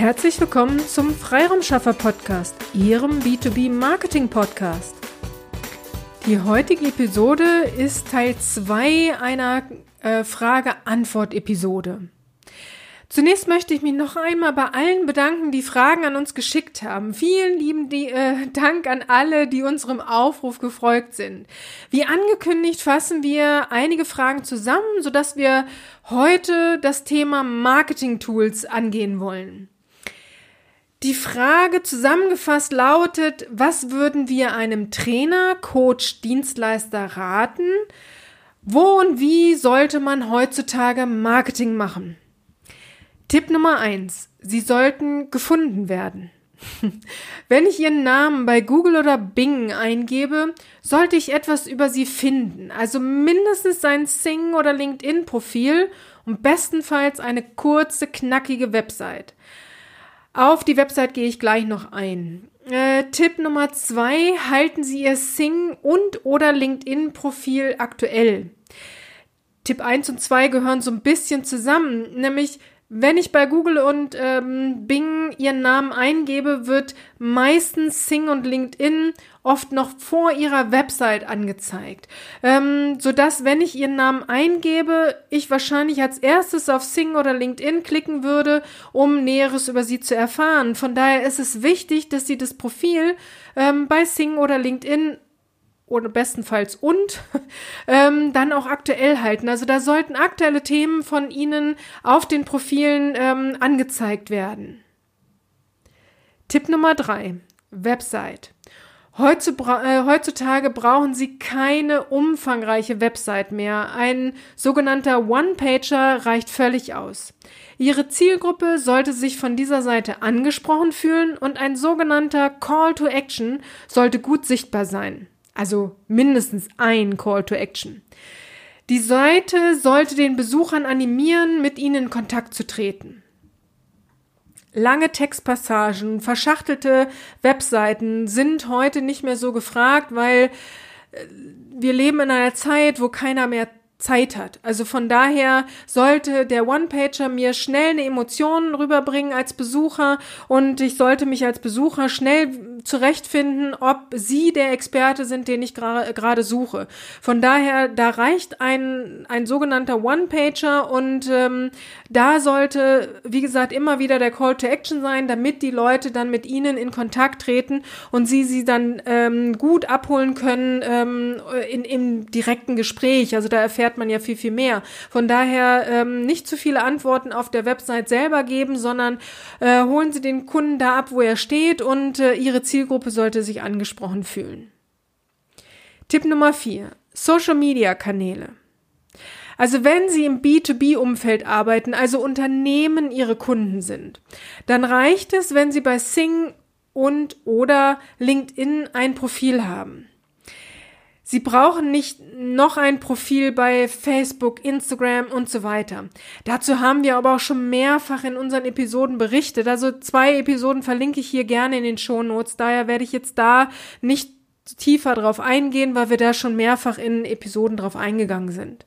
Herzlich willkommen zum Freiraumschaffer Podcast, Ihrem B2B Marketing Podcast. Die heutige Episode ist Teil 2 einer äh, Frage-Antwort-Episode. Zunächst möchte ich mich noch einmal bei allen bedanken, die Fragen an uns geschickt haben. Vielen lieben die, äh, Dank an alle, die unserem Aufruf gefolgt sind. Wie angekündigt fassen wir einige Fragen zusammen, sodass wir heute das Thema Marketing Tools angehen wollen. Die Frage zusammengefasst lautet, was würden wir einem Trainer, Coach, Dienstleister raten? Wo und wie sollte man heutzutage Marketing machen? Tipp Nummer eins: Sie sollten gefunden werden. Wenn ich Ihren Namen bei Google oder Bing eingebe, sollte ich etwas über Sie finden, also mindestens sein Sing- oder LinkedIn-Profil und bestenfalls eine kurze, knackige Website. Auf die Website gehe ich gleich noch ein. Äh, Tipp Nummer zwei, halten Sie Ihr Sing- und oder LinkedIn-Profil aktuell. Tipp 1 und 2 gehören so ein bisschen zusammen, nämlich wenn ich bei Google und ähm, Bing ihren Namen eingebe, wird meistens Sing und LinkedIn oft noch vor ihrer Website angezeigt, ähm, so dass wenn ich ihren Namen eingebe, ich wahrscheinlich als erstes auf Sing oder LinkedIn klicken würde, um Näheres über sie zu erfahren. Von daher ist es wichtig, dass sie das Profil ähm, bei Sing oder LinkedIn oder bestenfalls und ähm, dann auch aktuell halten. Also da sollten aktuelle Themen von Ihnen auf den Profilen ähm, angezeigt werden. Tipp Nummer drei: Website. Äh, heutzutage brauchen Sie keine umfangreiche Website mehr. Ein sogenannter One-Pager reicht völlig aus. Ihre Zielgruppe sollte sich von dieser Seite angesprochen fühlen und ein sogenannter Call to Action sollte gut sichtbar sein. Also mindestens ein Call to Action. Die Seite sollte den Besuchern animieren, mit ihnen in Kontakt zu treten. Lange Textpassagen, verschachtelte Webseiten sind heute nicht mehr so gefragt, weil äh, wir leben in einer Zeit, wo keiner mehr Zeit hat. Also von daher sollte der One-Pager mir schnell eine Emotion rüberbringen als Besucher und ich sollte mich als Besucher schnell zurechtfinden, ob Sie der Experte sind, den ich gerade suche. Von daher, da reicht ein, ein sogenannter One-Pager und ähm, da sollte, wie gesagt, immer wieder der Call to Action sein, damit die Leute dann mit Ihnen in Kontakt treten und Sie sie dann ähm, gut abholen können ähm, in, im direkten Gespräch. Also da erfährt man ja viel, viel mehr. Von daher ähm, nicht zu viele Antworten auf der Website selber geben, sondern äh, holen Sie den Kunden da ab, wo er steht und äh, Ihre Zielgruppe sollte sich angesprochen fühlen. Tipp Nummer vier: Social Media Kanäle. Also wenn Sie im B2B-Umfeld arbeiten, also Unternehmen Ihre Kunden sind, dann reicht es, wenn Sie bei Sing und oder LinkedIn ein Profil haben. Sie brauchen nicht noch ein Profil bei Facebook, Instagram und so weiter. Dazu haben wir aber auch schon mehrfach in unseren Episoden berichtet. Also zwei Episoden verlinke ich hier gerne in den Show Notes. Daher werde ich jetzt da nicht tiefer drauf eingehen, weil wir da schon mehrfach in Episoden drauf eingegangen sind.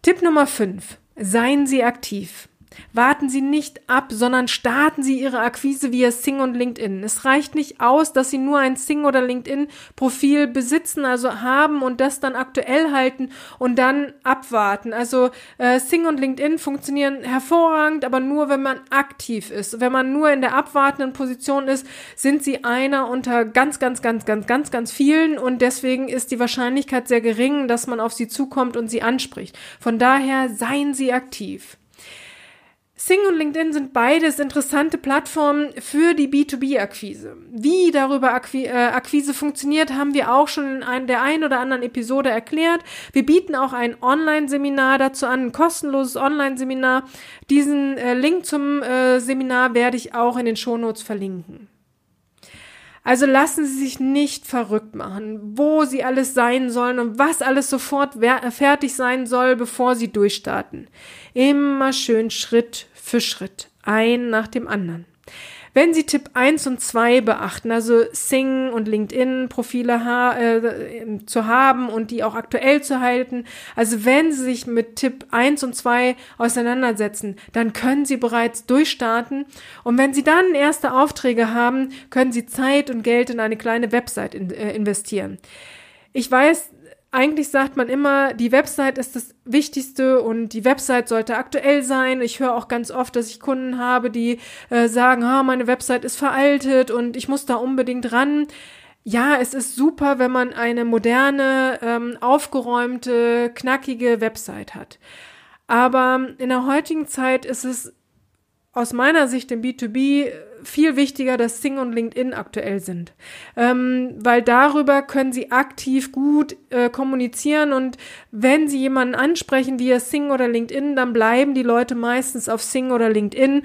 Tipp Nummer 5. Seien Sie aktiv. Warten Sie nicht ab, sondern starten Sie Ihre Akquise via Sing und LinkedIn. Es reicht nicht aus, dass Sie nur ein Sing oder LinkedIn-Profil besitzen, also haben und das dann aktuell halten und dann abwarten. Also äh, Sing und LinkedIn funktionieren hervorragend, aber nur, wenn man aktiv ist. Wenn man nur in der abwartenden Position ist, sind Sie einer unter ganz, ganz, ganz, ganz, ganz, ganz vielen und deswegen ist die Wahrscheinlichkeit sehr gering, dass man auf Sie zukommt und Sie anspricht. Von daher seien Sie aktiv. Sing und LinkedIn sind beides interessante Plattformen für die B2B-Akquise. Wie darüber Akqui äh, Akquise funktioniert, haben wir auch schon in ein, der einen oder anderen Episode erklärt. Wir bieten auch ein Online-Seminar dazu an, ein kostenloses Online-Seminar. Diesen äh, Link zum äh, Seminar werde ich auch in den Shownotes verlinken. Also lassen Sie sich nicht verrückt machen, wo Sie alles sein sollen und was alles sofort fertig sein soll, bevor Sie durchstarten. Immer schön Schritt für Schritt, ein nach dem anderen. Wenn Sie Tipp 1 und 2 beachten, also Sing und LinkedIn-Profile ha äh, zu haben und die auch aktuell zu halten, also wenn Sie sich mit Tipp 1 und 2 auseinandersetzen, dann können Sie bereits durchstarten. Und wenn Sie dann erste Aufträge haben, können Sie Zeit und Geld in eine kleine Website in, äh, investieren. Ich weiß, eigentlich sagt man immer, die Website ist das Wichtigste und die Website sollte aktuell sein. Ich höre auch ganz oft, dass ich Kunden habe, die äh, sagen, ah, meine Website ist veraltet und ich muss da unbedingt ran. Ja, es ist super, wenn man eine moderne, ähm, aufgeräumte, knackige Website hat. Aber in der heutigen Zeit ist es aus meiner Sicht im B2B viel wichtiger, dass Sing und LinkedIn aktuell sind, ähm, weil darüber können Sie aktiv gut äh, kommunizieren und wenn Sie jemanden ansprechen via Sing oder LinkedIn, dann bleiben die Leute meistens auf Sing oder LinkedIn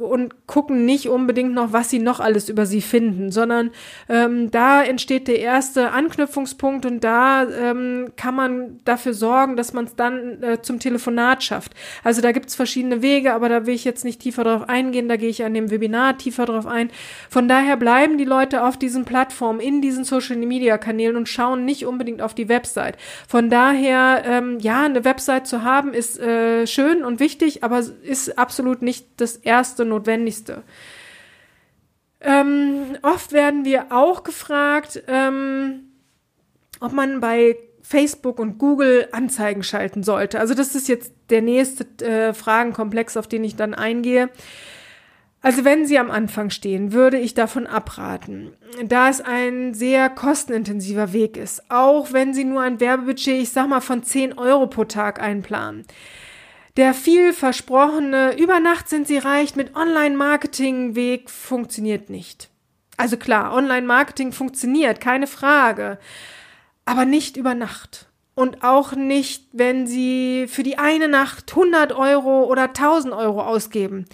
und gucken nicht unbedingt noch, was sie noch alles über Sie finden, sondern ähm, da entsteht der erste Anknüpfungspunkt und da ähm, kann man dafür sorgen, dass man es dann äh, zum Telefonat schafft. Also da gibt es verschiedene Wege, aber da will ich jetzt nicht tiefer drauf eingehen, da gehe ich an dem Webinar tiefer drauf ein. Von daher bleiben die Leute auf diesen Plattformen, in diesen Social Media Kanälen und schauen nicht unbedingt auf die Website. Von daher, ähm, ja, eine Website zu haben ist äh, schön und wichtig, aber ist absolut nicht das erste Notwendigste. Ähm, oft werden wir auch gefragt, ähm, ob man bei Facebook und Google Anzeigen schalten sollte. Also das ist jetzt der nächste äh, Fragenkomplex, auf den ich dann eingehe. Also wenn Sie am Anfang stehen, würde ich davon abraten, da es ein sehr kostenintensiver Weg ist, auch wenn Sie nur ein Werbebudget, ich sag mal, von 10 Euro pro Tag einplanen. Der viel versprochene über Nacht sind Sie reich mit Online-Marketing-Weg funktioniert nicht. Also klar, Online-Marketing funktioniert, keine Frage, aber nicht über Nacht. Und auch nicht, wenn Sie für die eine Nacht 100 Euro oder 1000 Euro ausgeben.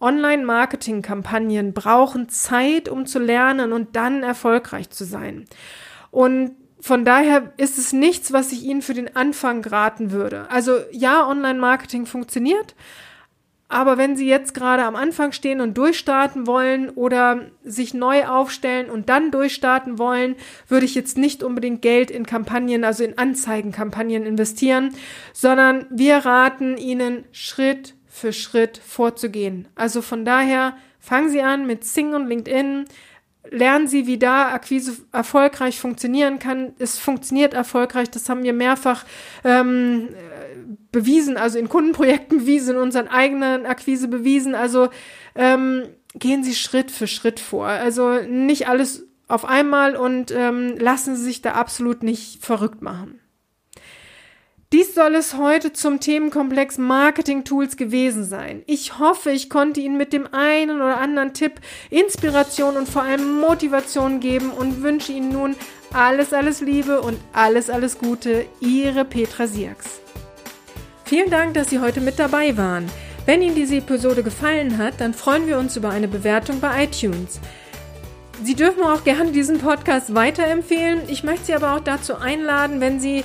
Online-Marketing-Kampagnen brauchen Zeit, um zu lernen und dann erfolgreich zu sein. Und von daher ist es nichts, was ich Ihnen für den Anfang raten würde. Also ja, Online-Marketing funktioniert, aber wenn Sie jetzt gerade am Anfang stehen und durchstarten wollen oder sich neu aufstellen und dann durchstarten wollen, würde ich jetzt nicht unbedingt Geld in Kampagnen, also in Anzeigenkampagnen investieren, sondern wir raten Ihnen Schritt für Schritt vorzugehen. Also von daher fangen Sie an mit Sing und LinkedIn. Lernen Sie, wie da Akquise erfolgreich funktionieren kann. Es funktioniert erfolgreich, das haben wir mehrfach ähm, bewiesen, also in Kundenprojekten bewiesen, in unseren eigenen Akquise bewiesen. Also ähm, gehen Sie Schritt für Schritt vor. Also nicht alles auf einmal und ähm, lassen Sie sich da absolut nicht verrückt machen. Dies soll es heute zum Themenkomplex Marketing Tools gewesen sein. Ich hoffe, ich konnte Ihnen mit dem einen oder anderen Tipp Inspiration und vor allem Motivation geben und wünsche Ihnen nun alles, alles Liebe und alles, alles Gute. Ihre Petra Sierks. Vielen Dank, dass Sie heute mit dabei waren. Wenn Ihnen diese Episode gefallen hat, dann freuen wir uns über eine Bewertung bei iTunes. Sie dürfen auch gerne diesen Podcast weiterempfehlen. Ich möchte Sie aber auch dazu einladen, wenn Sie